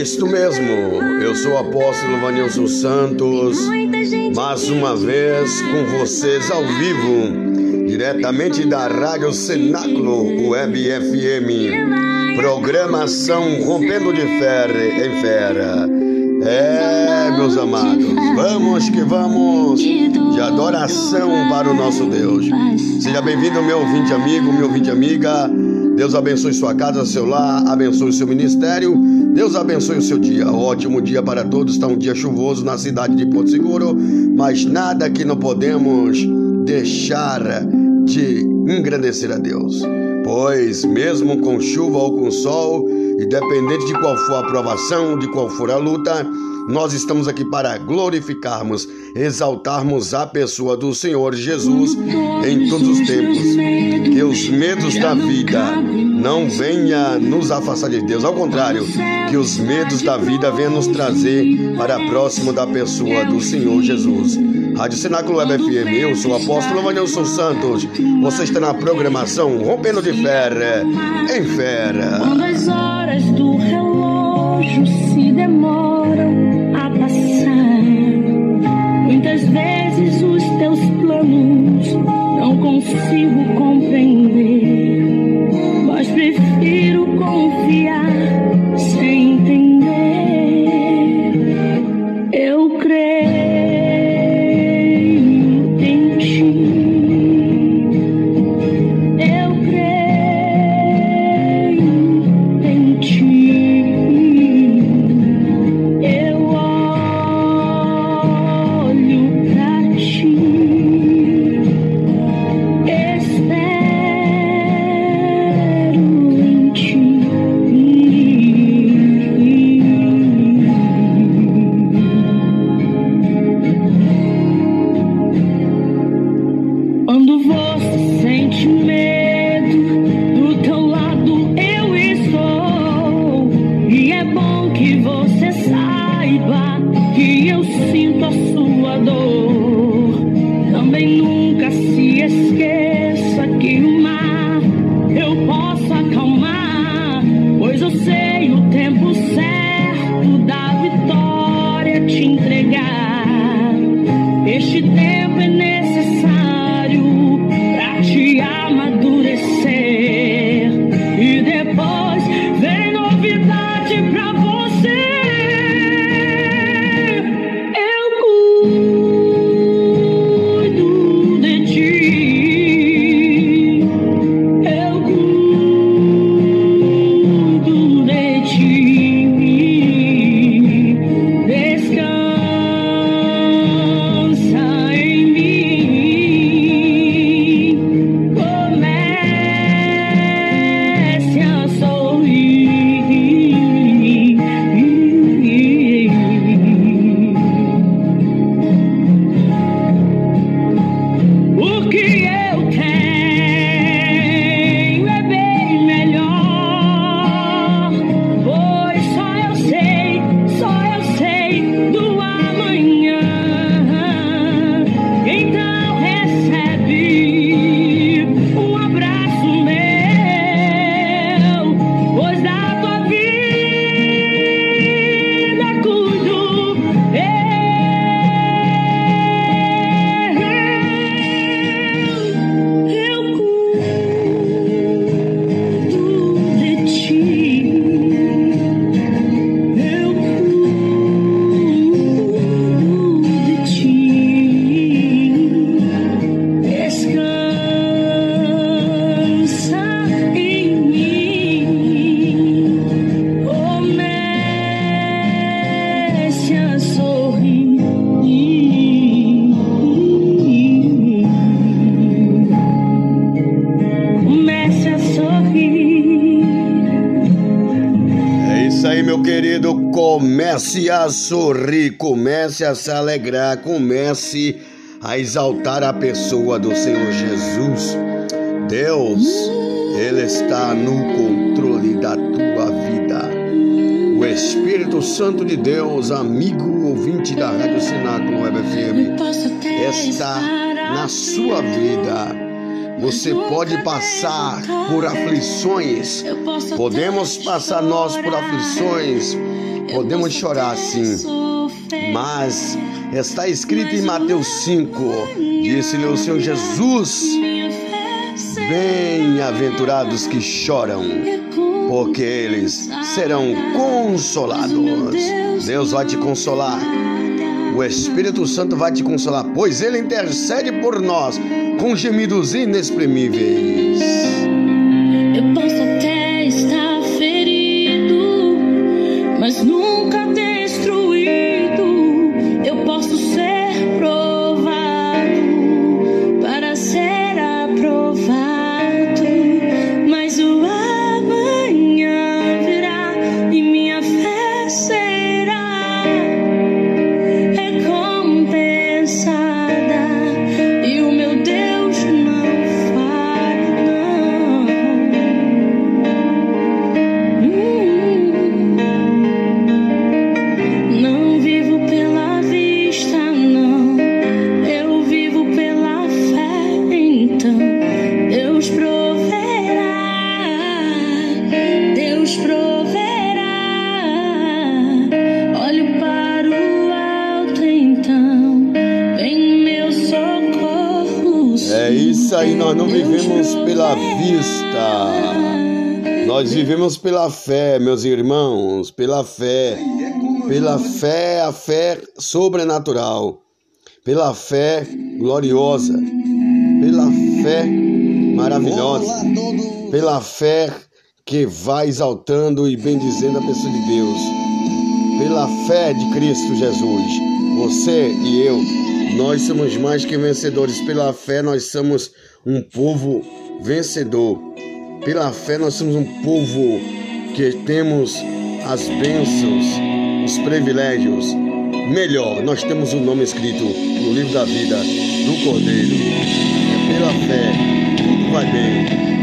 isto mesmo, eu sou o apóstolo Vanilson Santos, mais uma vez com vocês ao vivo, diretamente da Rádio Cenáculo Web FM. Programação Rompendo de Ferro em Fera. É, meus amados, vamos que vamos de adoração para o nosso Deus. Seja bem-vindo, meu ouvinte amigo, meu ouvinte amiga. Deus abençoe sua casa, seu lar, abençoe seu ministério. Deus abençoe o seu dia. Ótimo dia para todos. Está um dia chuvoso na cidade de Porto Seguro, mas nada que não podemos deixar de engrandecer a Deus. Pois, mesmo com chuva ou com sol, Independente de qual for a provação, de qual for a luta, nós estamos aqui para glorificarmos, exaltarmos a pessoa do Senhor Jesus em todos os tempos. Que os medos da vida não venha nos afastar de Deus, ao contrário, que os medos da vida venham nos trazer para próximo da pessoa do Senhor Jesus. Rádio Cenáculo Web FM, eu sou o apóstolo Vanilson Santos. Você está na programação Rompendo de Fé, em Fera horas do relógio se demoram a passar. Muitas vezes os teus planos não consigo compreender, a sorrir, comece a se alegrar, comece a exaltar a pessoa do Senhor Jesus. Deus, Ele está no controle da tua vida. O Espírito Santo de Deus, amigo ouvinte da Rádio Cenáculo Web FM, está na sua vida Você pode passar por aflições. Podemos passar nós por aflições. Podemos chorar sim. Mas está escrito em Mateus 5, disse-lhe o Senhor Jesus: Bem-aventurados que choram, porque eles serão consolados. Deus vai te consolar. O Espírito Santo vai te consolar, pois ele intercede por nós com gemidos inexprimíveis. Pela fé, meus irmãos, pela fé. Pela fé, a fé sobrenatural. Pela fé gloriosa. Pela fé maravilhosa. Pela fé que vai exaltando e bendizendo a pessoa de Deus. Pela fé de Cristo Jesus. Você e eu, nós somos mais que vencedores. Pela fé, nós somos um povo vencedor. Pela fé, nós somos um povo que temos as bênçãos, os privilégios. Melhor, nós temos o nome escrito no livro da vida do Cordeiro. É pela fé, tudo vai bem.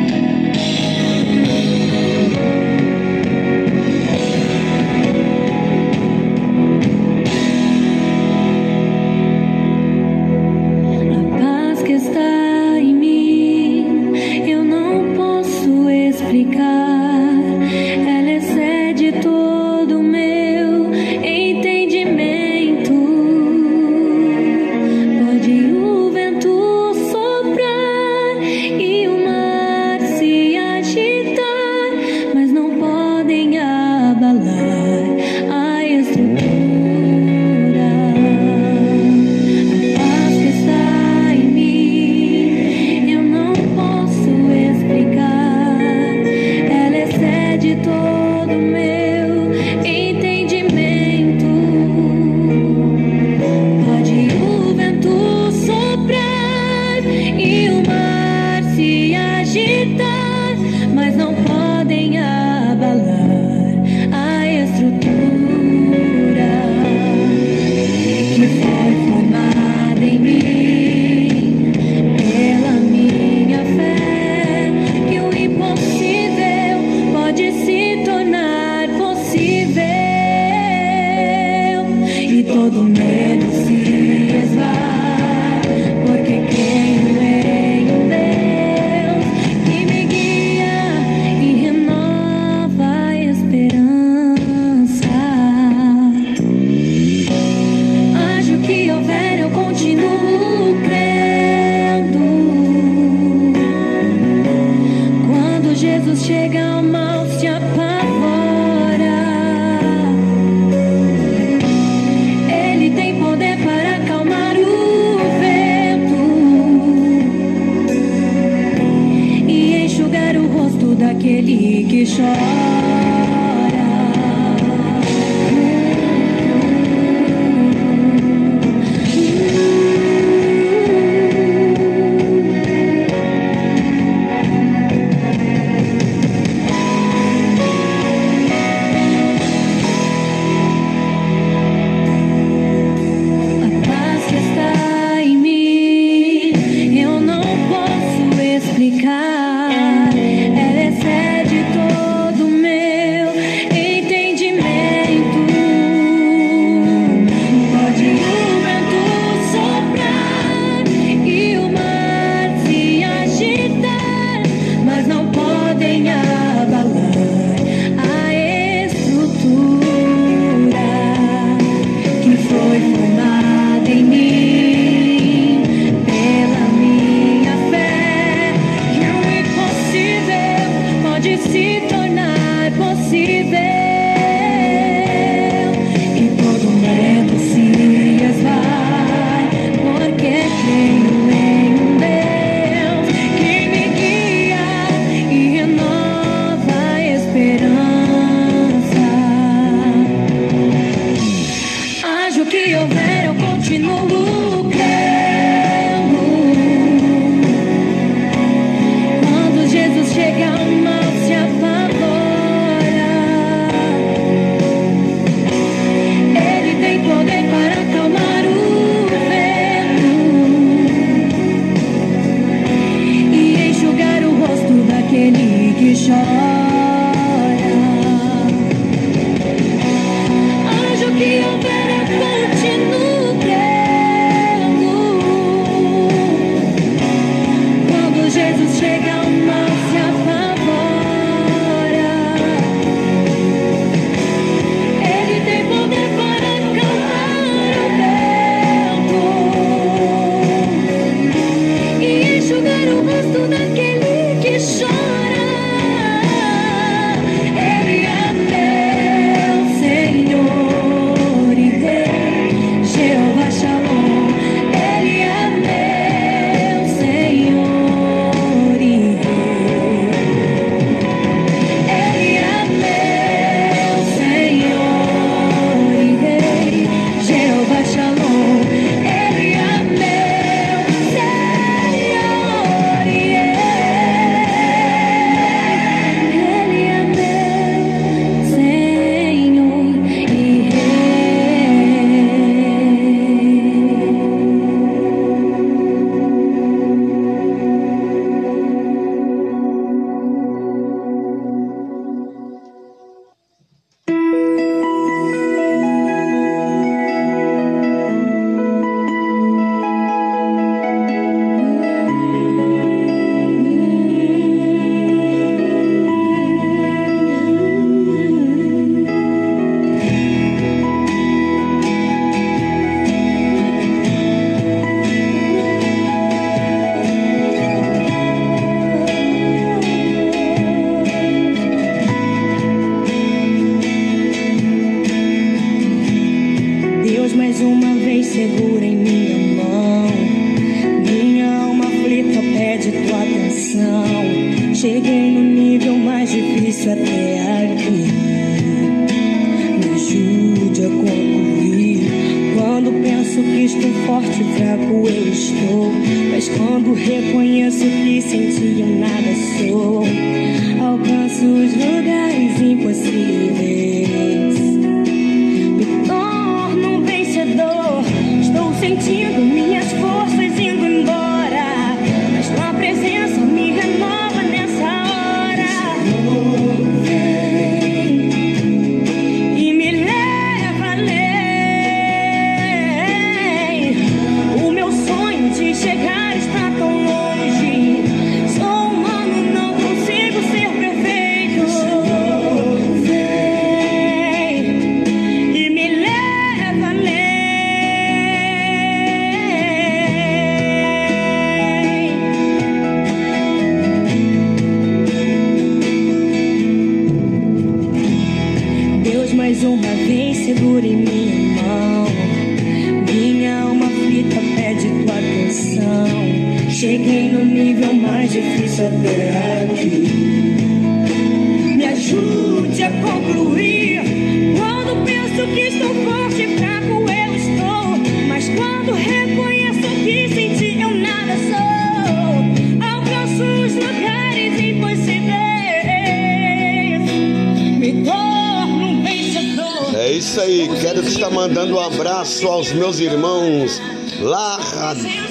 Abraço aos meus irmãos lá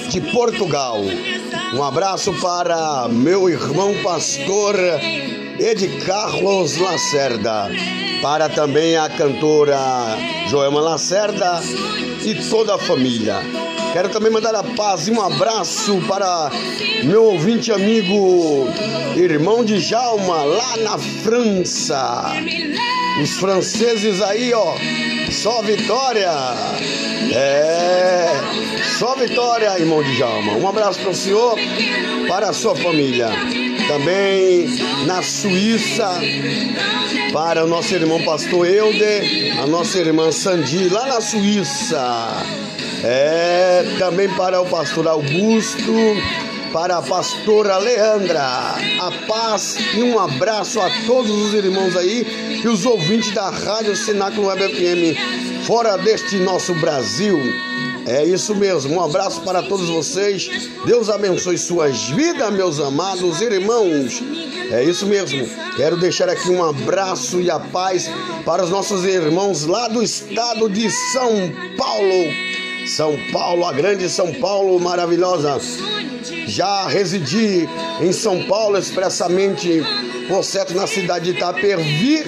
de Portugal. Um abraço para meu irmão pastor Ed Carlos Lacerda, para também a cantora Joelma Lacerda e toda a família. Quero também mandar a paz e um abraço para meu ouvinte amigo, irmão de Jalma, lá na França. Os franceses aí, ó, só vitória! É, só vitória, irmão de Jalma. Um abraço para o senhor, para a sua família. Também na Suíça, para o nosso irmão pastor Eude, a nossa irmã Sandi, lá na Suíça. É, também para o pastor Augusto, para a pastora Leandra. A paz e um abraço a todos os irmãos aí e os ouvintes da Rádio Cenáculo Web FM, fora deste nosso Brasil. É isso mesmo, um abraço para todos vocês. Deus abençoe suas vidas, meus amados irmãos. É isso mesmo. Quero deixar aqui um abraço e a paz para os nossos irmãos lá do estado de São Paulo. São Paulo, a grande São Paulo maravilhosa. Já residi em São Paulo expressamente, por certo, na cidade de Itapervi.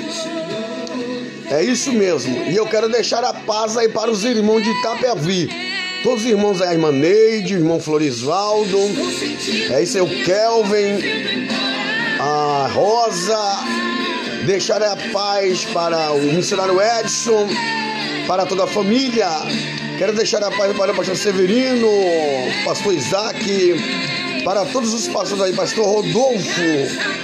É isso mesmo. E eu quero deixar a paz aí para os irmãos de Itapervi. Todos os irmãos aí, a irmã Neide, o irmão Florisvaldo. É isso aí, o Kelvin, a Rosa. Deixar a paz para o missionário Edson, para toda a família. Quero deixar a paz para o pastor Severino, pastor Isaac, para todos os pastores aí, pastor Rodolfo,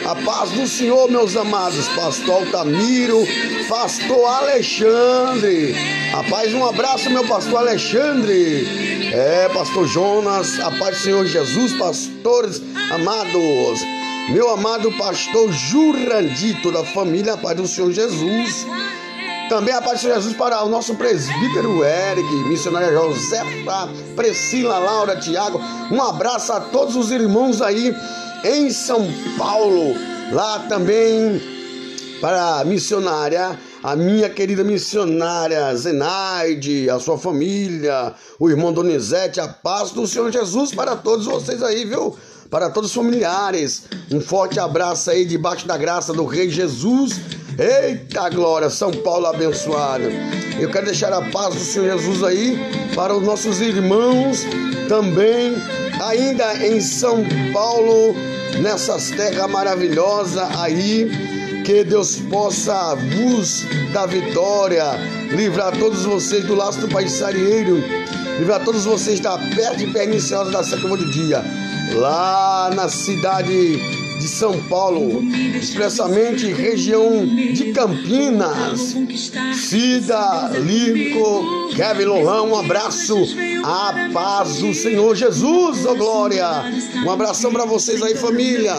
a paz do Senhor, meus amados, pastor Altamiro, pastor Alexandre, a paz, um abraço, meu pastor Alexandre, é, pastor Jonas, a paz do Senhor Jesus, pastores amados, meu amado pastor Jurandito da família, a paz do Senhor Jesus. Também a paz de Jesus para o nosso presbítero Eric, missionária Josefa, Priscila, Laura, Tiago. Um abraço a todos os irmãos aí em São Paulo. Lá também para a missionária, a minha querida missionária Zenaide, a sua família, o irmão Donizete, a paz do Senhor Jesus para todos vocês aí, viu? Para todos os familiares. Um forte abraço aí debaixo da graça do Rei Jesus Eita glória, São Paulo abençoado. Eu quero deixar a paz do Senhor Jesus aí para os nossos irmãos também, ainda em São Paulo, nessas terras maravilhosas aí. Que Deus possa vos dar vitória, livrar todos vocês do laço do paisarieiro, livrar todos vocês da peste perniciosa da sétima de dia, lá na cidade de São Paulo, expressamente região de Campinas. Cida, Lico, Kevin Lohan, um abraço. A paz do Senhor Jesus, oh glória. Um abração para vocês aí, família.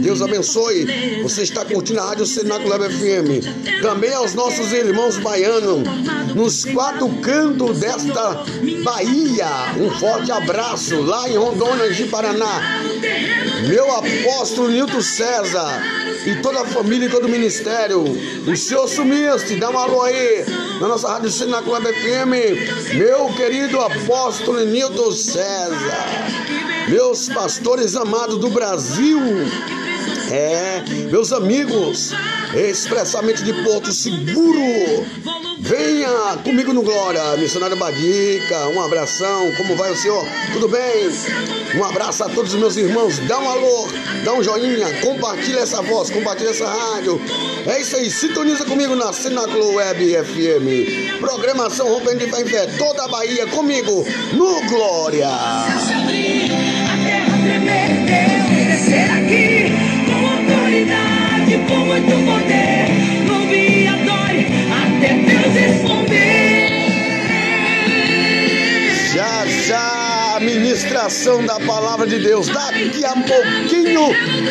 Deus abençoe. Você está curtindo a Rádio Cenáculo FM. Também aos nossos irmãos baianos, nos quatro cantos desta Bahia. Um forte abraço lá em Rondônia, de Paraná. Meu apóstolo Nilton César e toda a família e todo o ministério. O Senhor sumiste, dá um alô aí na nossa Rádio Cenáculo FM. Meu querido apóstolo Nilton César. Meus pastores amados do Brasil. É, meus amigos, expressamente de Porto Seguro. Venha comigo no Glória, missionário Badica, um abração, como vai o senhor? Tudo bem? Um abraço a todos os meus irmãos, dá um alô, dá um joinha, compartilha essa voz, compartilha essa rádio. É isso aí, sintoniza comigo na Cenáculo Web FM. Programação Rompendo de Fé em Fé, toda a Bahia comigo no Glória. A terra com muito poder. Louve e adore até Deus responder. Já já a ministração da palavra de Deus. Daqui a pouquinho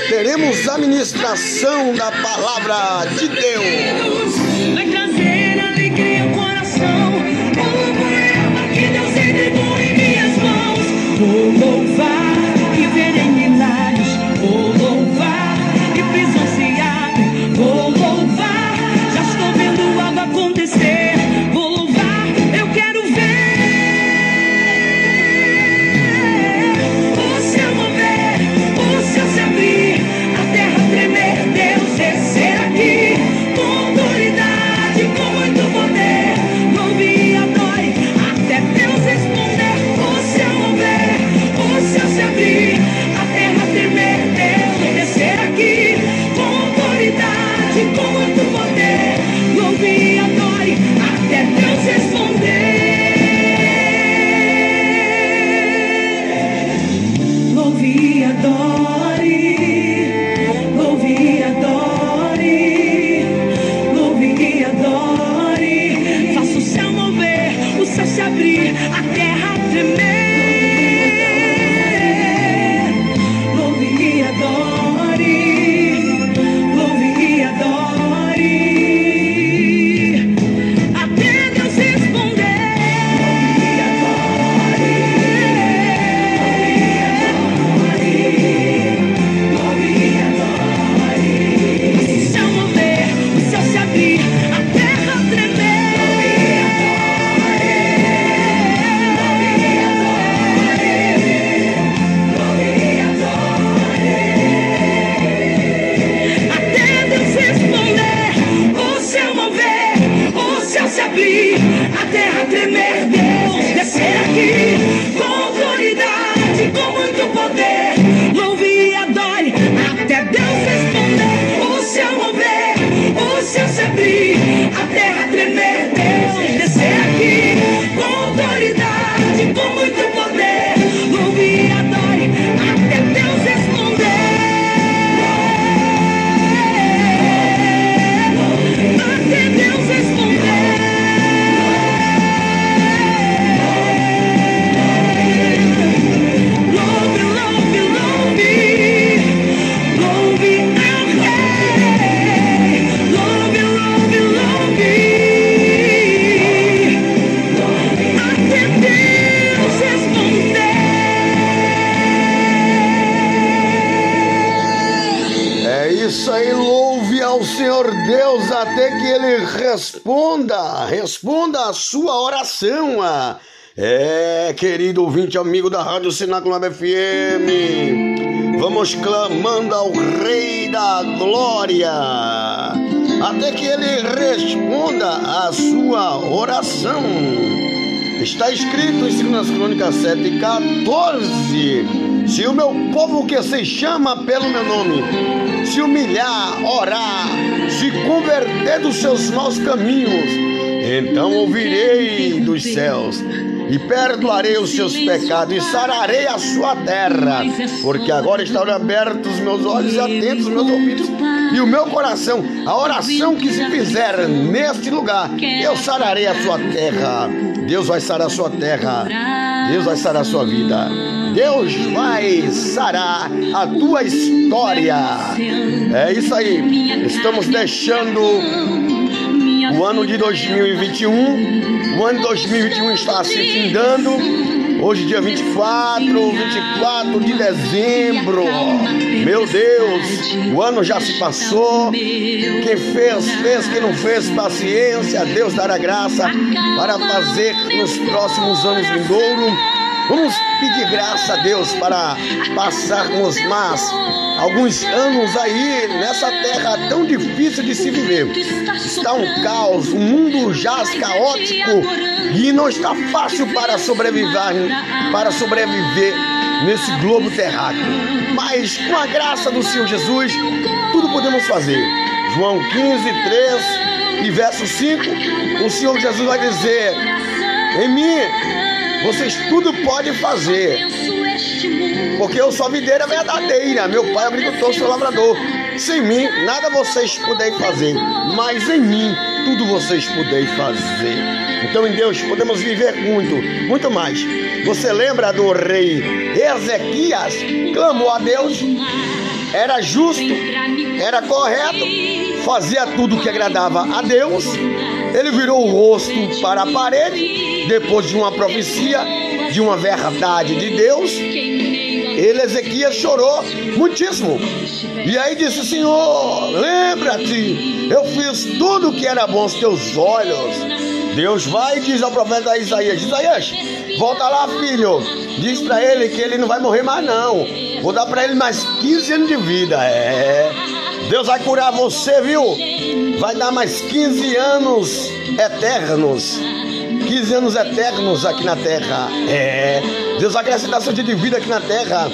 teremos a ministração da palavra de Deus. Vai trazer alegria ao coração. O poema que Deus entregou em minhas mãos. Vou louvar Ele responda, responda a sua oração. É, querido ouvinte, amigo da Rádio Sináculo FM, vamos clamando ao Rei da Glória, até que Ele responda a sua oração. Está escrito em 2 Crônicas 7 e 14: Se o meu povo que se chama pelo meu nome se humilhar, orar, se converter dos seus maus caminhos, então ouvirei dos céus e perdoarei os seus pecados e sararei a sua terra, porque agora estão abertos os meus olhos e atentos os meus ouvidos e o meu coração, a oração que se fizer neste lugar, eu sararei a sua terra. Deus vai sarar a sua terra. Deus vai sarar a sua vida. Deus vai sarar a tua história. É isso aí. Estamos deixando o ano de 2021. O ano de 2021 está se findando. Hoje, dia 24, 24 de dezembro. Meu Deus, o ano já se passou. Quem fez, fez. Quem não fez, paciência. Deus dará graça para fazer nos próximos anos vindouros. Vamos pedir graça a Deus para passarmos mais alguns anos aí nessa terra tão difícil de se viver. Está um caos, o mundo jaz caótico e não está fácil para sobreviver, para sobreviver nesse globo terráqueo. Mas com a graça do Senhor Jesus, tudo podemos fazer. João 15, 3 e verso 5, o Senhor Jesus vai dizer: Em mim vocês tudo podem fazer. Porque eu sou videira verdadeira, meu pai é agricultor, sou lavrador. Sem mim, nada vocês podem fazer, mas em mim, tudo vocês podem fazer. Então em Deus podemos viver muito, muito mais. Você lembra do rei Ezequias? Clamou a Deus, era justo, era correto, fazia tudo que agradava a Deus. Ele virou o rosto para a parede, depois de uma profecia, de uma verdade de Deus. Ele, Ezequias, chorou muitíssimo. E aí disse: Senhor, lembra-te, eu fiz tudo o que era bom aos teus olhos. Deus vai e diz ao profeta Isaías: Isaías, volta lá, filho. Diz para ele que ele não vai morrer mais, não. Vou dar para ele mais 15 anos de vida. É. Deus vai curar você, viu? Vai dar mais 15 anos eternos. 15 anos eternos aqui na terra. É. Deus vai acrescentar seu dia de vida aqui na terra.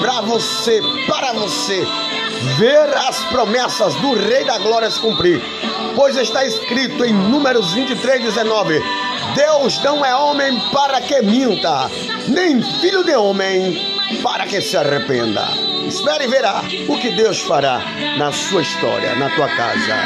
Para você, para você. Ver as promessas do Rei da Glória se cumprir. Pois está escrito em Números 23, 19: Deus não é homem para que minta, nem filho de homem para que se arrependa. Espere e verá o que Deus fará na sua história, na tua casa.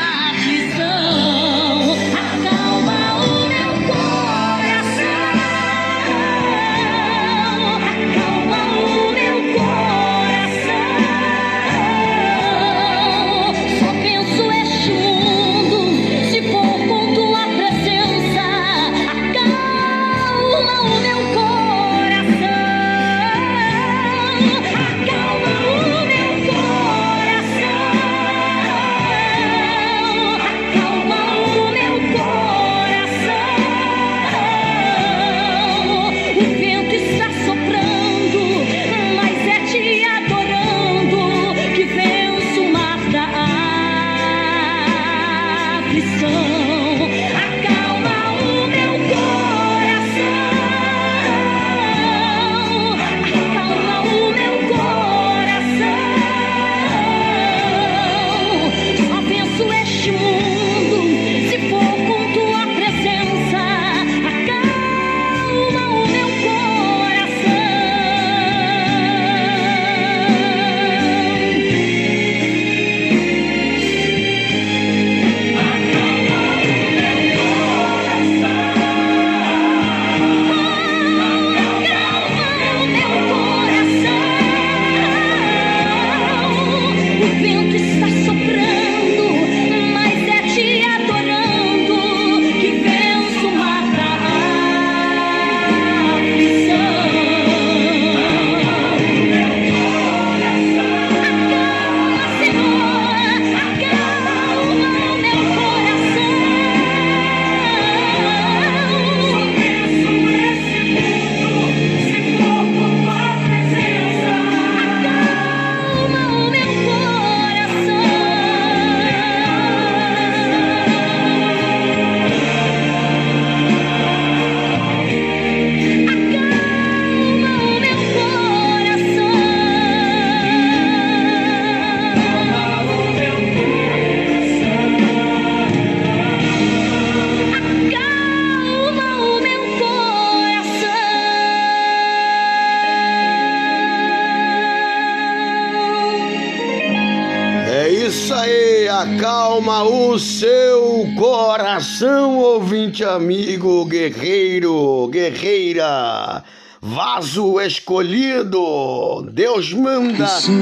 Seu coração, ouvinte amigo, guerreiro, guerreira, vaso escolhido. Deus manda te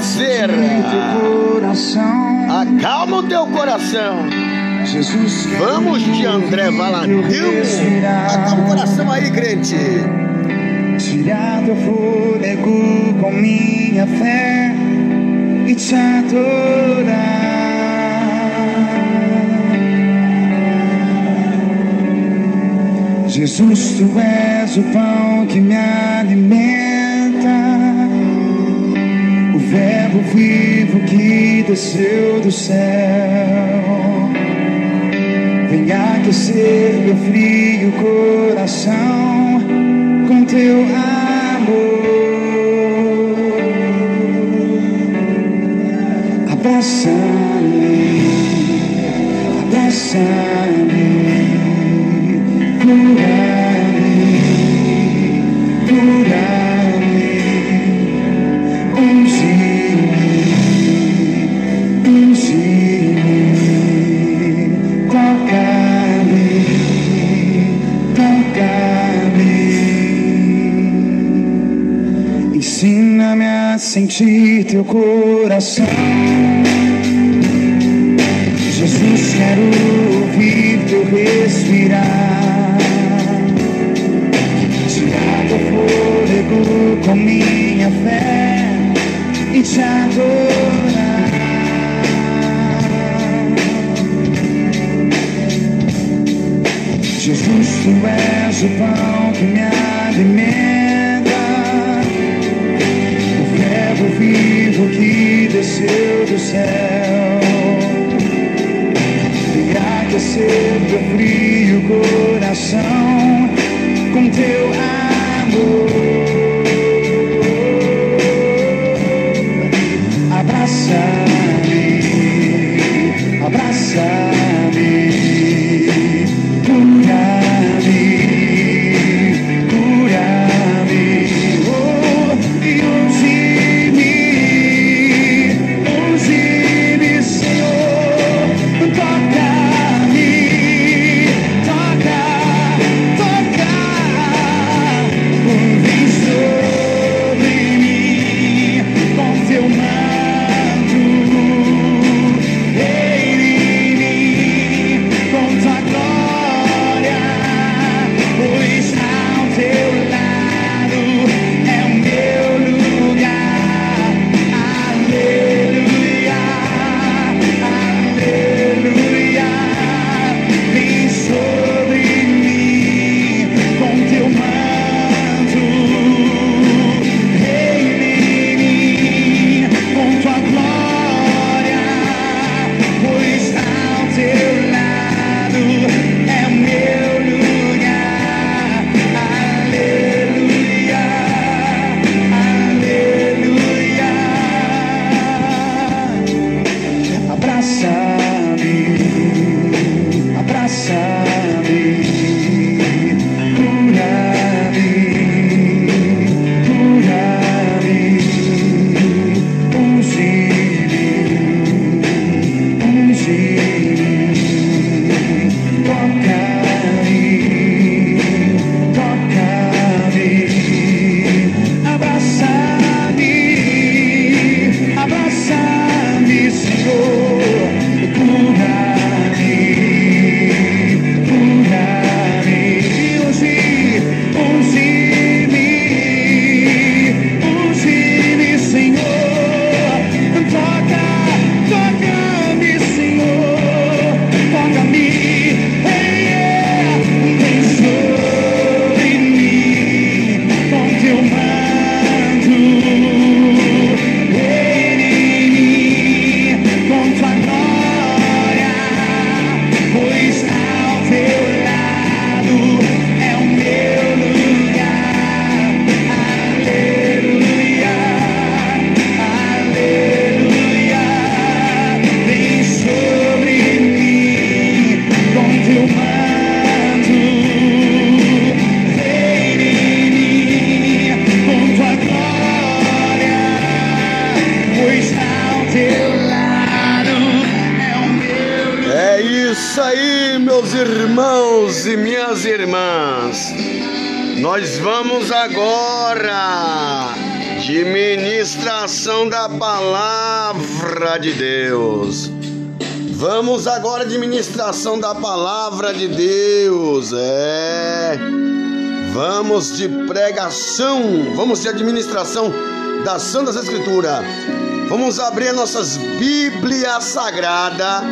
dizer: acalma o teu coração. Vamos de André Valadão. Acalma o coração aí, crente. Tirar teu fôlego com minha fé e te adorar. Jesus, tu és o pão que me alimenta, o Verbo vivo que desceu do céu. Vem aquecer meu frio coração com teu amor. Abraça-me, abraça-me, cura-me, cura-me, unge-me, toca-me. Ensina-me a sentir teu coração. Jesus, quero ouvir teu respirar. Tirar teu fôlego com minha fé e te adorar. Jesus, tu és o pão que me alimenta, o verbo vivo que desceu do céu. Teu frio coração com teu amor. Da palavra de Deus. É. Vamos de pregação, vamos de administração das Santas Escrituras. Vamos abrir nossas Bíblias Sagrada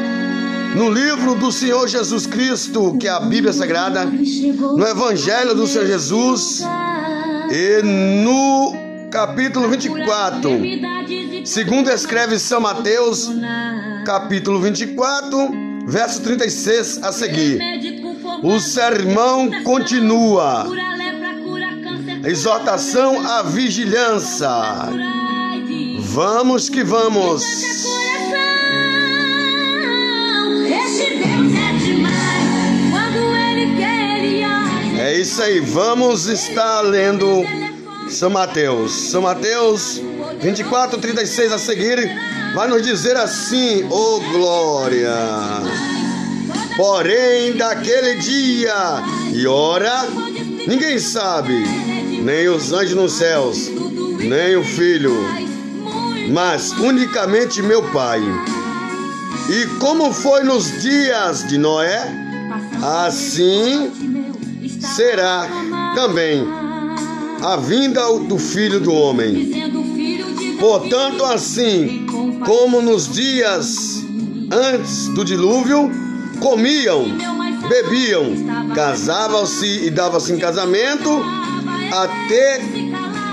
no livro do Senhor Jesus Cristo, que é a Bíblia Sagrada, no Evangelho do Senhor Jesus e no capítulo 24. Segundo escreve São Mateus, capítulo 24, verso 36 a seguir. O sermão continua. Exortação à vigilância. Vamos que vamos. É isso aí, vamos estar lendo São Mateus. São Mateus 24, 36 a seguir, vai nos dizer assim: Ô oh, glória! Porém, daquele dia e hora, ninguém sabe, nem os anjos nos céus, nem o filho, mas unicamente meu Pai. E como foi nos dias de Noé, assim será também a vinda do filho do homem. Portanto, assim como nos dias antes do dilúvio, comiam, bebiam, casavam-se e davam-se em casamento, até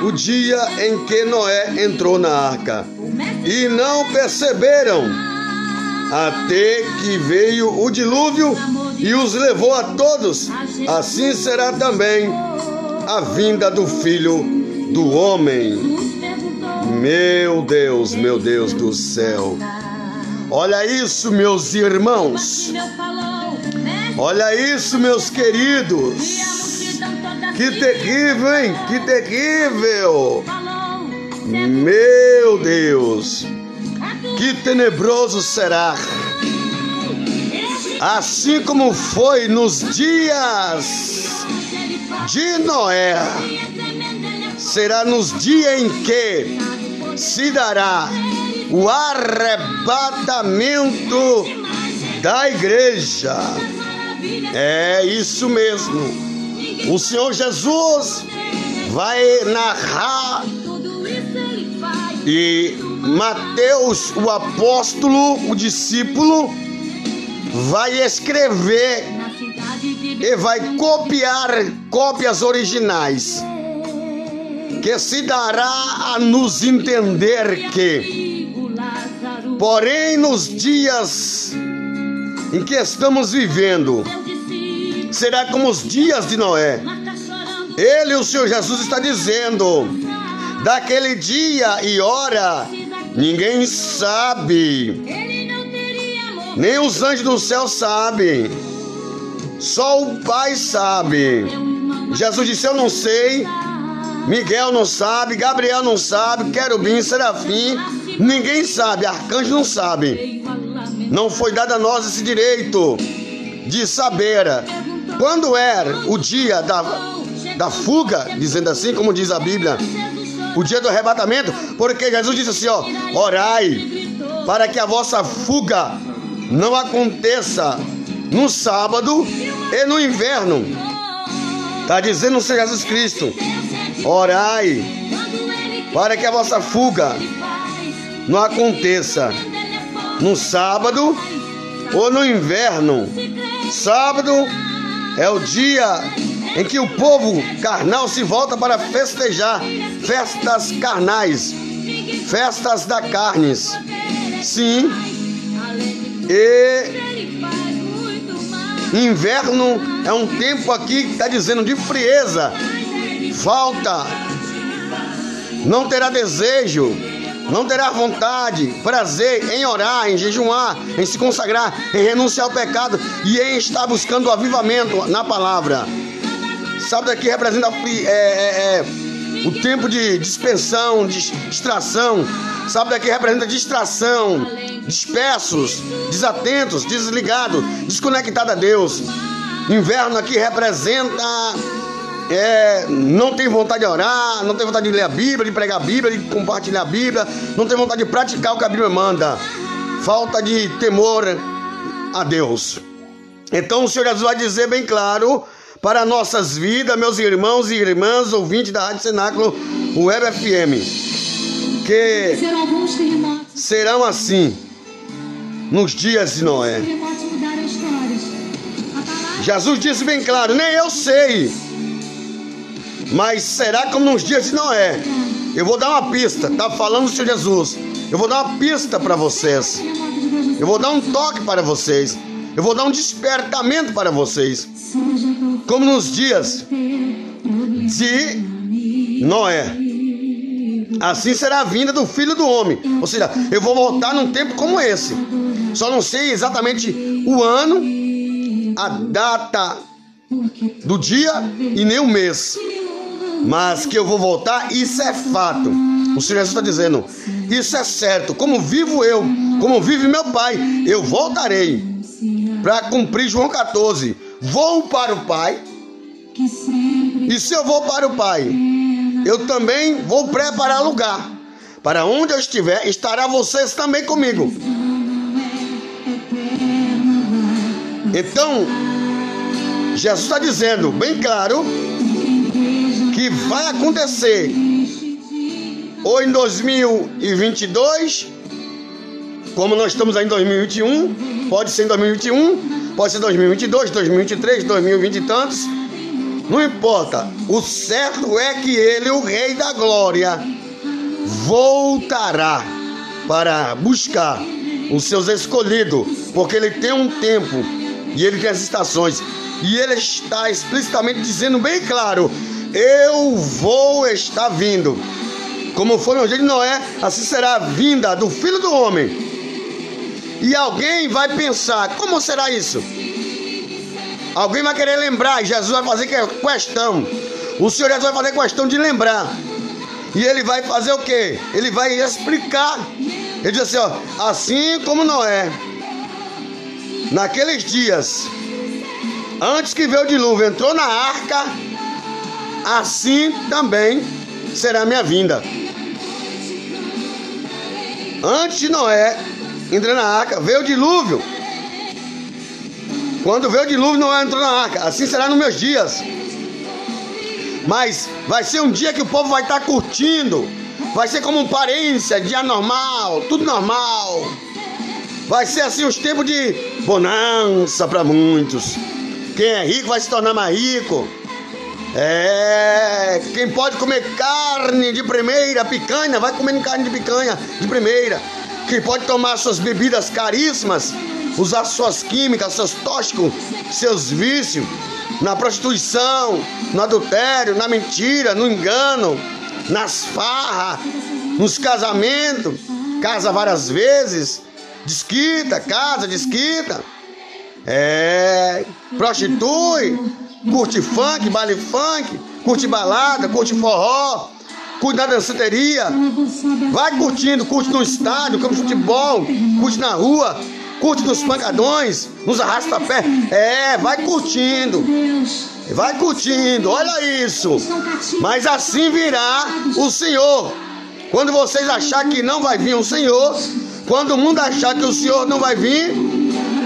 o dia em que Noé entrou na arca. E não perceberam, até que veio o dilúvio e os levou a todos. Assim será também a vinda do filho do homem. Meu Deus, meu Deus do céu. Olha isso, meus irmãos. Olha isso, meus queridos. Que terrível, hein? Que terrível. Meu Deus. Que tenebroso será. Assim como foi nos dias de Noé, será nos dias em que se dará o arrebatamento da igreja. É isso mesmo. O Senhor Jesus vai narrar e Mateus, o apóstolo, o discípulo, vai escrever e vai copiar cópias originais que se dará a nos entender que, porém, nos dias em que estamos vivendo, será como os dias de Noé. Ele, o Senhor Jesus, está dizendo: daquele dia e hora, ninguém sabe, nem os anjos do céu sabem, só o Pai sabe. Jesus disse: Eu não sei. Miguel não sabe, Gabriel não sabe, Querubim, Serafim, ninguém sabe, arcanjo não sabe. Não foi dado a nós esse direito de saber quando era o dia da, da fuga, dizendo assim, como diz a Bíblia, o dia do arrebatamento, porque Jesus disse assim: ó, orai para que a vossa fuga não aconteça no sábado e no inverno. Está dizendo o Senhor Jesus Cristo. Orai para que a vossa fuga não aconteça no sábado ou no inverno. Sábado é o dia em que o povo carnal se volta para festejar festas carnais, festas da carnes. Sim. E inverno é um tempo aqui que está dizendo de frieza falta, não terá desejo, não terá vontade, prazer em orar, em jejuar, em se consagrar, em renunciar ao pecado e em estar buscando o avivamento na palavra. Sabe daqui representa é, é, é, o tempo de dispersão, de distração. Sábado aqui representa distração, dispersos, desatentos, desligados, desconectados a Deus. Inverno aqui representa é, não tem vontade de orar, não tem vontade de ler a Bíblia, de pregar a Bíblia, de compartilhar a Bíblia, não tem vontade de praticar o que a Bíblia manda. Falta de temor a Deus. Então o Senhor Jesus vai dizer bem claro para nossas vidas, meus irmãos e irmãs, ouvintes da Rádio Cenáculo Web FM, que Serão assim nos dias de Noé. Jesus disse bem claro: nem eu sei, mas será como nos dias de Noé. Eu vou dar uma pista, tá falando o Senhor Jesus. Eu vou dar uma pista para vocês. Eu vou dar um toque para vocês. Eu vou dar um despertamento para vocês. Como nos dias de Noé. Assim será a vinda do filho do homem. Ou seja, eu vou voltar num tempo como esse. Só não sei exatamente o ano, a data do dia e nem o mês. Mas que eu vou voltar, isso é fato. O Senhor Jesus está dizendo: Isso é certo. Como vivo eu, como vive meu Pai, eu voltarei para cumprir João 14. Vou para o Pai, e se eu vou para o Pai, eu também vou preparar lugar. Para onde eu estiver, estará vocês também comigo. Então, Jesus está dizendo bem claro que vai acontecer ou em 2022, como nós estamos aí em 2021, pode ser em 2021, pode ser 2022, 2023, 2020 e tantos. Não importa. O certo é que ele, o Rei da Glória, voltará para buscar os seus escolhidos, porque ele tem um tempo e ele tem as estações. E ele está explicitamente dizendo bem claro: Eu vou estar vindo. Como foi no dia de Noé, assim será a vinda do Filho do Homem. E alguém vai pensar: como será isso? Alguém vai querer lembrar, Jesus vai fazer questão. O Senhor Jesus vai fazer questão de lembrar. E ele vai fazer o quê? Ele vai explicar. Ele diz assim, ó, assim como Noé, naqueles dias, antes que veio o dilúvio, entrou na arca, assim também será a minha vinda. Antes de Noé entrar na arca, veio o dilúvio. Quando veio o dilúvio, Noé entrou na arca. Assim será nos meus dias. Mas vai ser um dia que o povo vai estar curtindo. Vai ser como aparência, dia normal, tudo normal. Vai ser assim os tempos de bonança para muitos. Quem é rico vai se tornar mais rico. É, quem pode comer carne de primeira, picanha, vai comer carne de picanha de primeira. Quem pode tomar suas bebidas caríssimas, usar suas químicas, seus tóxicos, seus vícios, na prostituição, no adultério, na mentira, no engano, nas farras, nos casamentos, casa várias vezes, desquita, casa, desquita. É, prostitui, curte funk, baile funk, curte balada, curte forró, curte na danceteria. Vai curtindo, curte no estádio, campo de futebol, curte na rua, curte nos pancadões, nos arrasta-pé. É, vai curtindo, vai curtindo, olha isso. Mas assim virá o Senhor. Quando vocês achar que não vai vir o Senhor, quando o mundo achar que o Senhor não vai vir,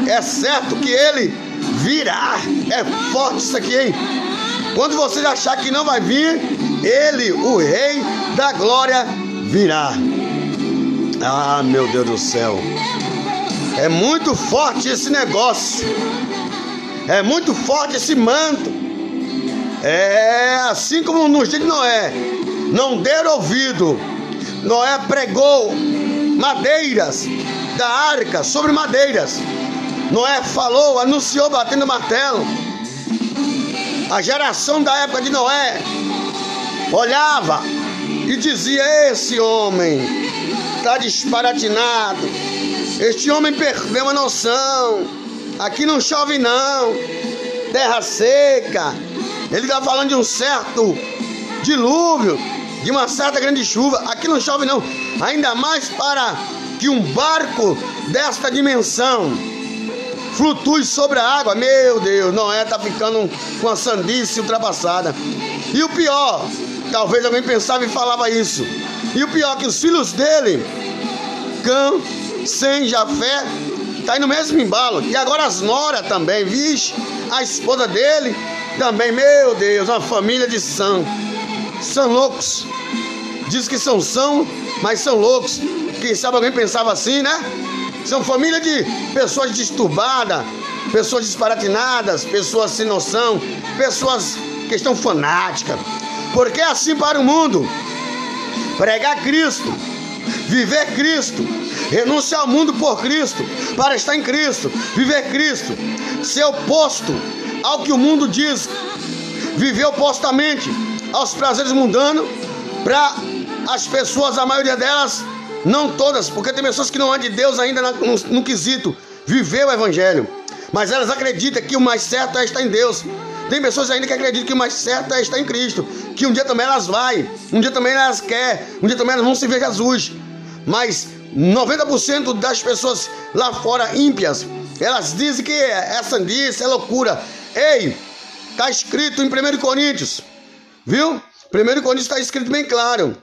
é certo que ele virá. É forte isso aqui, hein? Quando vocês achar que não vai vir, ele, o Rei da Glória, virá. Ah, meu Deus do céu. É muito forte esse negócio. É muito forte esse manto. É assim como nos de Noé. Não deram ouvido. Noé pregou madeiras da arca sobre madeiras. Noé falou, anunciou batendo martelo. A geração da época de Noé olhava e dizia: Esse homem está disparatinado. Este homem perdeu a noção. Aqui não chove, não. Terra seca. Ele está falando de um certo dilúvio. de uma certa grande chuva. Aqui não chove não, ainda mais para que um barco desta dimensão flutue sobre a água. Meu Deus, Noé tá ficando com a sandice ultrapassada. E o pior, talvez alguém pensava e falava isso. E o pior que os filhos dele, Cã, Sem, Jafé, tá aí no mesmo embalo. E agora as Nora também, vixe, a esposa dele também, meu Deus, uma família de são. São loucos. Diz que são são, mas são loucos. Quem sabe alguém pensava assim, né? São família de pessoas disturbadas, pessoas disparatinadas, pessoas sem noção, pessoas que estão fanáticas. Porque é assim para o mundo. Pregar Cristo, viver Cristo, renunciar ao mundo por Cristo, para estar em Cristo, viver Cristo, ser oposto ao que o mundo diz, viver opostamente aos prazeres mundanos, para as pessoas, a maioria delas, não todas, porque tem pessoas que não há de Deus ainda no, no quesito viver o Evangelho, mas elas acreditam que o mais certo é estar em Deus. Tem pessoas ainda que acreditam que o mais certo é estar em Cristo, que um dia também elas vai, um dia também elas quer, um dia também elas vão se ver Jesus. Mas 90% das pessoas lá fora ímpias, elas dizem que é sandice, é loucura. Ei, está escrito em 1 Coríntios, viu? 1 Coríntios está escrito bem claro.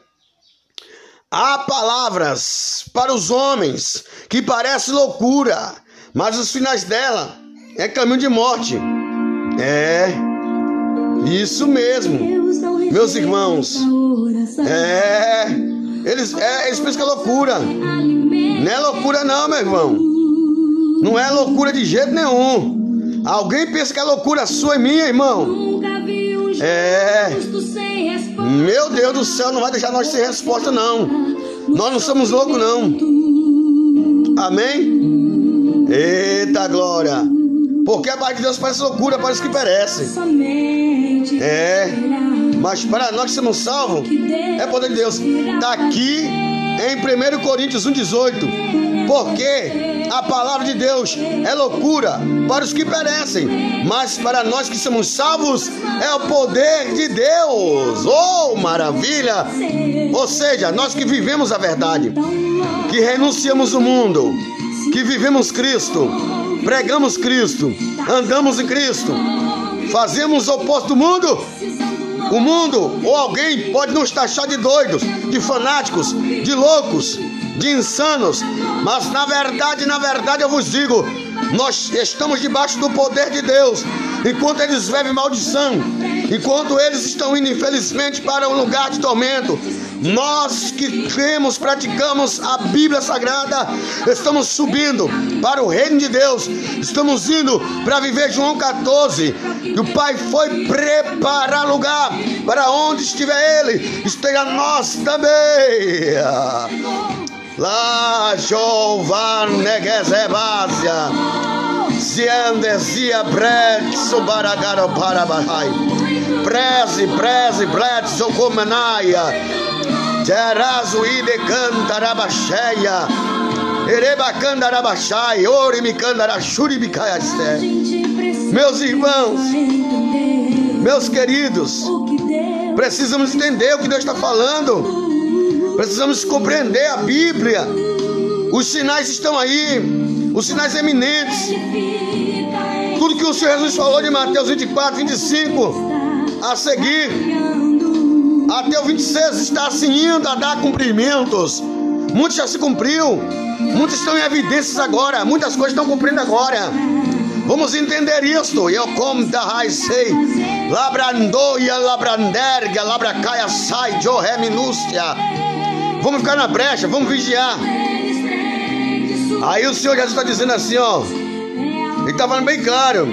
Há palavras para os homens que parecem loucura, mas os finais dela é caminho de morte. É, isso mesmo, meus irmãos. É, eles, é, eles pensam que é loucura. Não é loucura, não, meu irmão. Não é loucura de jeito nenhum. Alguém pensa que é loucura sua e minha, irmão. É. Meu Deus do céu, não vai deixar nós sem resposta, não. Nós não somos loucos, não. Amém? Eita glória. Porque a paz de Deus parece loucura, parece que perece. É. Mas para nós que somos salvos, é poder de Deus. Está aqui em 1 Coríntios 1,18. Porque a palavra de Deus é loucura para os que perecem, mas para nós que somos salvos é o poder de Deus. Oh, maravilha! Ou seja, nós que vivemos a verdade, que renunciamos o mundo, que vivemos Cristo, pregamos Cristo, andamos em Cristo, fazemos o oposto do mundo. O mundo ou alguém pode nos taxar de doidos, de fanáticos, de loucos, de insanos, mas na verdade, na verdade eu vos digo, nós estamos debaixo do poder de Deus. Enquanto eles vivem maldição, enquanto eles estão indo infelizmente para um lugar de tormento, nós que cremos, praticamos a Bíblia Sagrada, estamos subindo para o reino de Deus, estamos indo para viver João 14. E o Pai foi preparar lugar para onde estiver Ele, esteja nós também. Lá Jovan Negezebásia, Ziandezia Bret Subaragaro Parabahai, Preze, Preze, Bret Socomenaia. Terazu ide cantarabacheia. Erebacandarabachai, orimicandaraxuribicaiaste. Meus irmãos, meus queridos, precisamos entender o que Deus está falando. Precisamos compreender a Bíblia. Os sinais estão aí, os sinais eminentes. Tudo que o Senhor Jesus falou de Mateus 24, 25, a seguir até o 26 está assim indo a dar cumprimentos. Muitos já se cumpriu. Muitos estão em evidências agora. Muitas coisas estão cumprindo agora. Vamos entender isto. Eu como da raicei. Labrandoia, labranderga, labracaia sai, jorre minústia. Vamos ficar na brecha, vamos vigiar. Aí o Senhor Jesus está dizendo assim, ó. Ele está falando bem claro.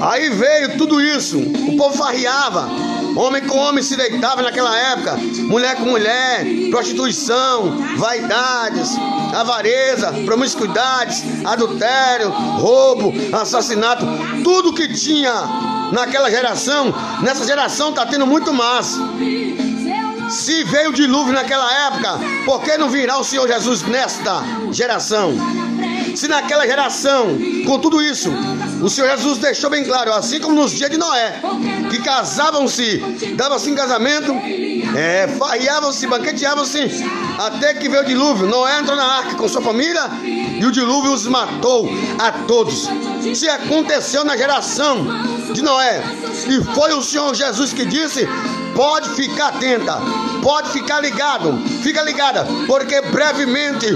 Aí veio tudo isso. O povo farriava. Homem com homem se deitava naquela época, mulher com mulher, prostituição, vaidades, avareza, promiscuidades, adultério, roubo, assassinato, tudo que tinha naquela geração, nessa geração está tendo muito mais. Se veio o dilúvio naquela época, por que não virá o Senhor Jesus nesta geração? Se naquela geração, com tudo isso, O Senhor Jesus deixou bem claro, assim como nos dias de Noé, que casavam-se, davam-se em casamento, é, farriavam-se, banqueteavam-se, até que veio o dilúvio. Noé entrou na arca com sua família e o dilúvio os matou a todos. Se aconteceu na geração de Noé, e foi o Senhor Jesus que disse: pode ficar atenta, pode ficar ligado, fica ligada, porque brevemente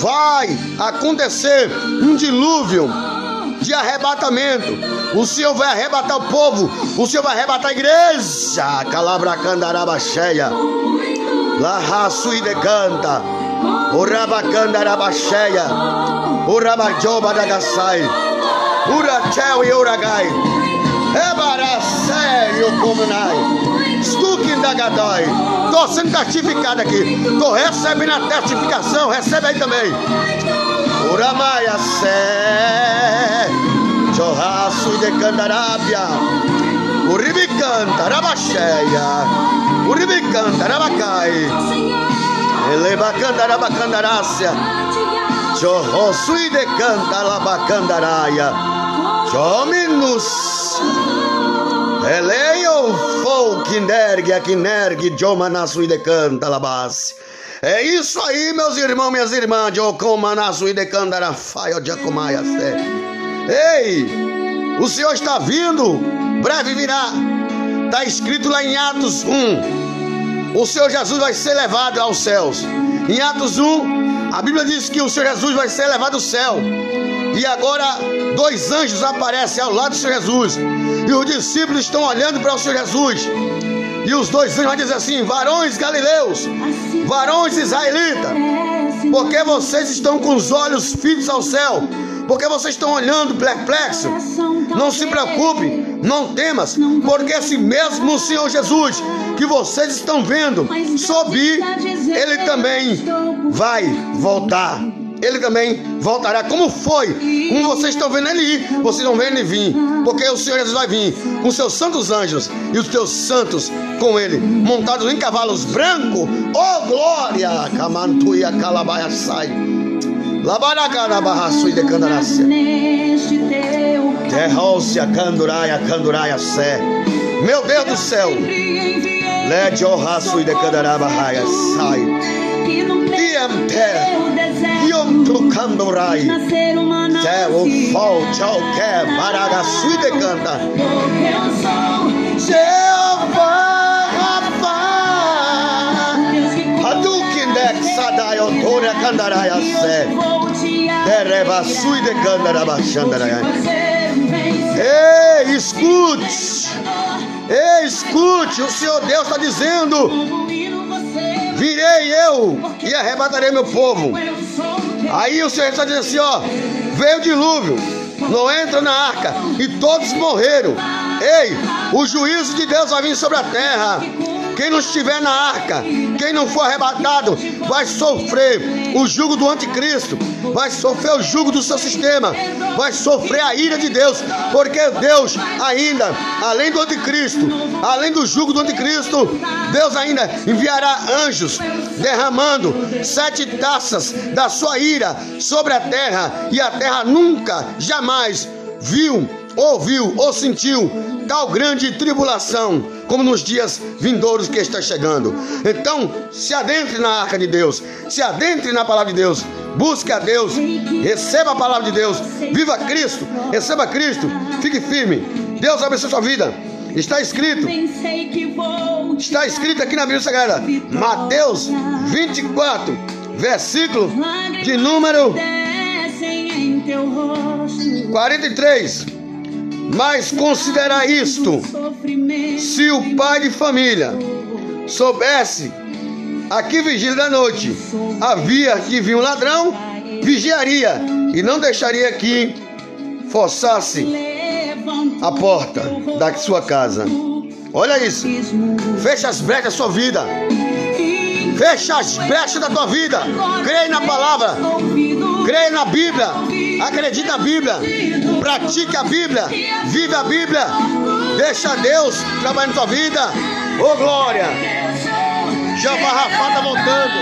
vai acontecer um dilúvio de arrebatamento. O Senhor vai arrebatar o povo, o Senhor vai arrebatar a igreja. Calabra candaraba cheia. La raço e decanta. O rabacandaraba cheia. O rabajoba da gasai. Urachel e uragai. Ebara sério comunai. Stukin da gadai. Tô sendo testificado aqui. Tô recebendo a testificação. Recebe aí também. Uramaia sé. Churrasco de candarábia. Uribicanta, rabacheia. Uribicanta, rabacai. Elebacanda, rabacandarácia. Churrasco de canta, labacandaraia. Jominus. Eleio folk nergue a quinergue jomanasu de canta labas. É isso aí, meus irmãos, minhas irmãs, jocomanasu de candara faio jacomaia sé. Ei, o Senhor está vindo, breve virá. Está escrito lá em Atos 1. O Senhor Jesus vai ser levado aos céus. Em Atos 1, a Bíblia diz que o Senhor Jesus vai ser levado ao céu. E agora dois anjos aparecem ao lado do Senhor Jesus. E os discípulos estão olhando para o Senhor Jesus. E os dois anjos vão dizer assim: varões galileus, varões israelitas, porque vocês estão com os olhos fitos ao céu? Porque vocês estão olhando perplexo? Não se preocupe, não temas, porque esse mesmo Senhor Jesus que vocês estão vendo subir, ele também vai voltar. Ele também voltará. Como foi? Como vocês estão vendo ele ir, vocês não vendo ele vir. Porque o Senhor Jesus vai vir com seus santos anjos e os teus santos com ele, montados em cavalos brancos. Oh glória! Camantuia calabaia sai. Labaracarabarraçu e decandaracia. Neste teu Terrócia canduraia canduraia sé. Meu Deus do céu. Lede o raço e decandarabarraia sai. Uma Céu, nação. fol, tchau, que, baragaçu e decanta. Jeová, Rapá. Deus que cura. Hadouken dek sadai otoria candaraia sé. Vou te Tereva sui de candarabachandaraia. fazer vencer. Ei, escute! Ei, escute! O Senhor Deus está dizendo: Virei eu e arrebatarei meu povo. Aí o Senhor está dizendo assim: Ó, veio o dilúvio, não entra na arca, e todos morreram. Ei, o juízo de Deus vai vir sobre a terra. Quem não estiver na arca, quem não for arrebatado, vai sofrer o jugo do anticristo, vai sofrer o jugo do seu sistema, vai sofrer a ira de Deus, porque Deus ainda, além do anticristo, além do jugo do anticristo, Deus ainda enviará anjos derramando sete taças da sua ira sobre a terra, e a terra nunca, jamais viu, ouviu ou sentiu tal grande tribulação como nos dias vindouros que está chegando. Então, se adentre na arca de Deus, se adentre na palavra de Deus, busque a Deus, receba a palavra de Deus, viva Cristo, receba Cristo, fique firme. Deus abençoe sua vida. Está escrito, está escrito aqui na Bíblia Sagrada, Mateus 24, versículo de número descem em teu rosto. 43. Mas considera isto: se o pai de família soubesse a que vigília da noite havia que vir um ladrão, vigiaria e não deixaria que forçasse a porta da sua casa. Olha isso. Fecha as brechas da sua vida. Fecha as brechas da tua vida. Creia na palavra. Creia na Bíblia. Acredite na Bíblia. Pratique a Bíblia. Vive a Bíblia. Deixa Deus trabalhar na tua vida. Ô glória. Jeová Rafa tá voltando.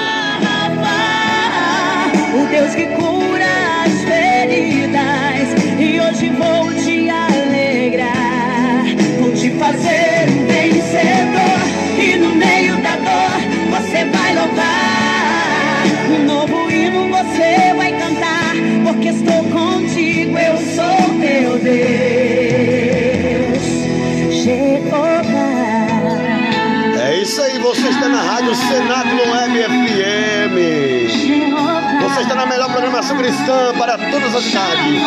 O Deus que cura as feridas e hoje vou te alegrar, vou te fazer um vencedor. E no meio da dor você vai louvar. Um novo hino você vai cantar, porque estou contigo, eu sou É isso aí, você está na Rádio Cenáculo Web FM. Você está na melhor programação cristã para todas as idades.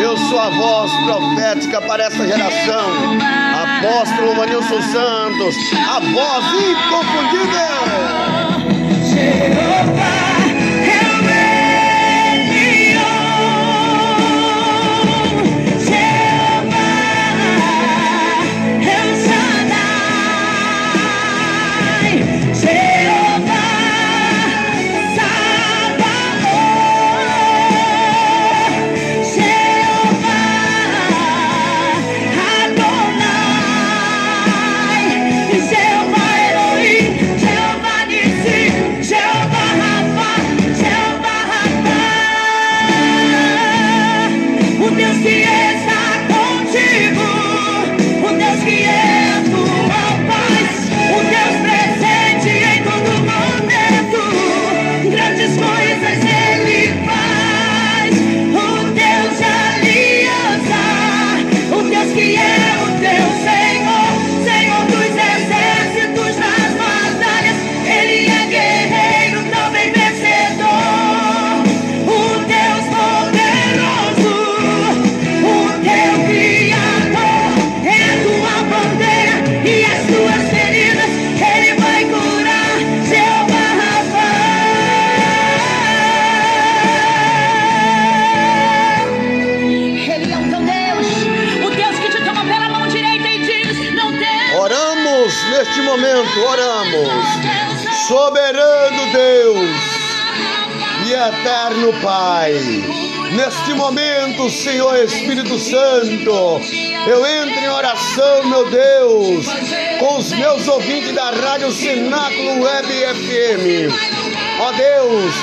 Eu sou a voz profética para essa geração. Apóstolo Manilson Santos, a voz inconfundível. Jeová eterno Pai. Neste momento, Senhor Espírito Santo, eu entro em oração, meu Deus, com os meus ouvintes da Rádio Cenáculo Web FM. Ó Deus,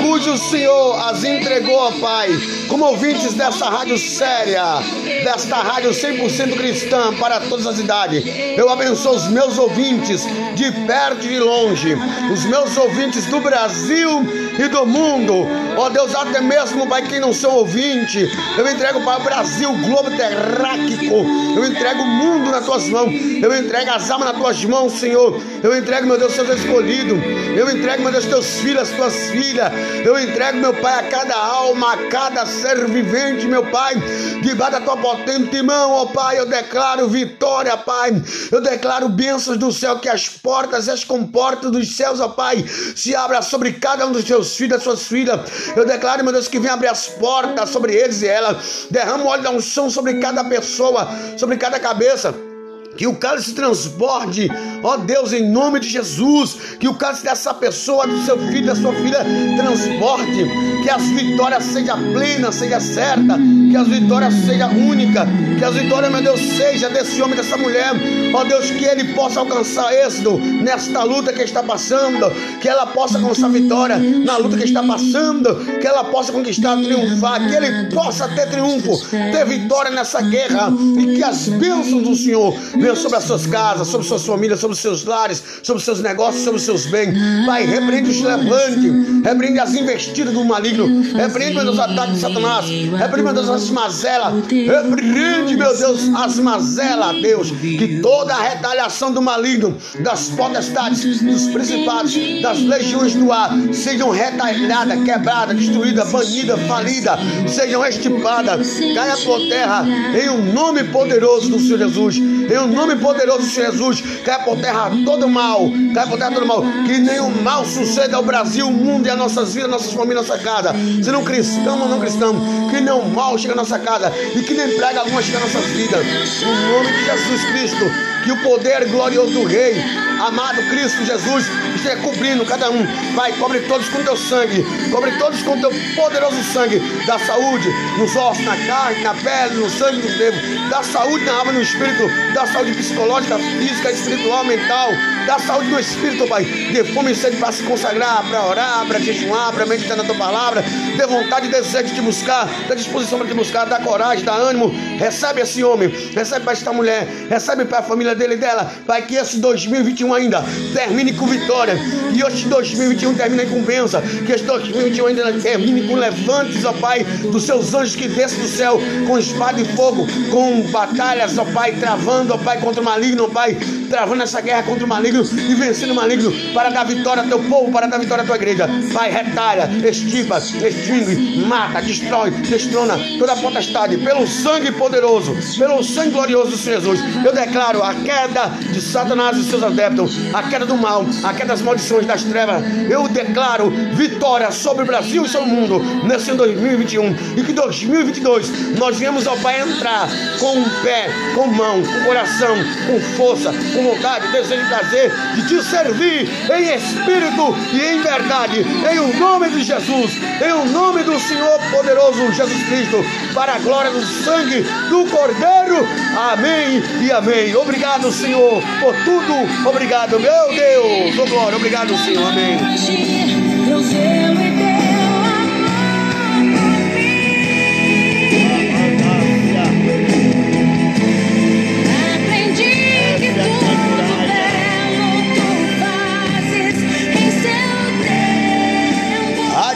cujo Senhor as entregou, ó Pai, como ouvintes dessa rádio séria, desta rádio 100% cristã para todas as idades. Eu abençoo os meus ouvintes de perto e de longe, os meus ouvintes do Brasil e do mundo. Ó Deus, até mesmo, Pai, quem não são ouvinte, eu entrego para o Brasil, globo terráquico, eu entrego o mundo nas tuas mãos, eu entrego as almas nas tuas mãos, Senhor. Eu entrego, meu Deus, seus escolhidos, eu entrego, meu Deus, teus filhos, as tuas filhas, eu entrego, meu Pai, a cada alma, a cada ser vivente, meu Pai, debaixo da tua potente mão, ó Pai, eu declaro vitória, Pai, eu declaro bênçãos do céu, que as portas e as comportas dos céus, ó Pai, se abram sobre cada um dos teus filhos, suas filhas, eu declaro, meu Deus, que venha abrir as portas sobre eles e elas, derrama o óleo da unção sobre cada pessoa, sobre cada cabeça. Que o cálice transborde, ó Deus, em nome de Jesus. Que o cálice dessa pessoa, do seu filho, da sua filha, transborde. Que as vitórias sejam plenas, seja certa. Que as vitórias sejam únicas. Que as vitórias, meu Deus, seja desse homem, dessa mulher. Ó Deus, que ele possa alcançar êxito nesta luta que está passando. Que ela possa alcançar vitória na luta que está passando. Que ela possa conquistar, triunfar. Que ele possa ter triunfo, ter vitória nessa guerra. E que as bênçãos do Senhor venham sobre as suas casas, sobre suas famílias, sobre seus lares, sobre seus negócios, sobre seus bens. Pai, repreende os levantes, repreende as investidas do maligno, repreende, meu Deus, os ataques de Satanás, repreende, meu Deus, as mazelas, repreende, meu Deus, as mazelas, Deus, que toda a retaliação do maligno, das potestades, dos principados, das legiões do ar, sejam retalhadas, quebradas, destruídas, banidas, falidas, sejam estipadas, caia por terra, em um nome poderoso do Senhor Jesus, em um nome poderoso Senhor Jesus, caia por terra todo mal, caia por terra todo mal, que nenhum mal suceda ao Brasil, o mundo e as nossas vidas, nossas famílias, nossa casa, sendo cristão ou não cristão, que nenhum mal chegue à nossa casa e que nem praga alguma chegue à nossas vidas, no nome de Jesus Cristo, que o poder glorioso do Rei, amado Cristo Jesus, esteja cobrindo cada um. Pai, cobre todos com teu sangue, cobre todos com teu poderoso sangue. Da saúde, nos ossos, na carne, na pele, no sangue dos dedos, da saúde na alma, no espírito, da saúde psicológica, física, espiritual, mental, da saúde do espírito, Pai. Dê fome e sede para se consagrar, para orar, para jejuar, para meditar na tua palavra. Dê vontade e desejo de te buscar, dá disposição para te buscar, dá coragem, dá ânimo. Recebe esse homem, recebe para esta mulher, recebe para a família dele e dela. Pai, que esse 2021 ainda termine com vitória. Que este 2021 termine com bênção. Que este 2021 ainda termine com levantes, ó Pai, dos seus anjos que descem do céu com espada e fogo, com batalhas, ó Pai, travando, ó Pai, contra o maligno, Pai, travando essa guerra contra o maligno e vencendo o maligno para dar vitória ao teu povo, para dar vitória à tua igreja. Pai, retalha, estipa, extingue, mata, destrói, destrona toda a potestade pelo sangue poderoso, pelo sangue glorioso do Senhor Jesus. Eu declaro a queda de Satanás e seus adeptos, a queda do mal, a queda das maldições das trevas. Eu declaro vitória sobre o Brasil e sobre o mundo nesse ano 2021 e que 2022 nós viemos ao Pai entrar com um pé, com mão, com coração, com força, com vontade, desejo e prazer de te servir em espírito e em verdade, em o nome de Jesus, em o nome do Senhor poderoso Jesus Cristo, para a glória do sangue do Cordeiro. Amém e amém. Obrigado, Senhor, por tudo. Obrigado, meu Deus. Oh, glória. Obrigado, Senhor. Amém.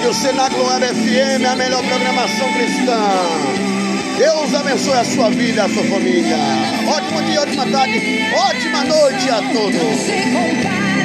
Rádio Cenáculo Web FM, a melhor programação cristã. Deus abençoe a sua vida, a sua família. Ótimo dia, ótima tarde, ótima noite a todos.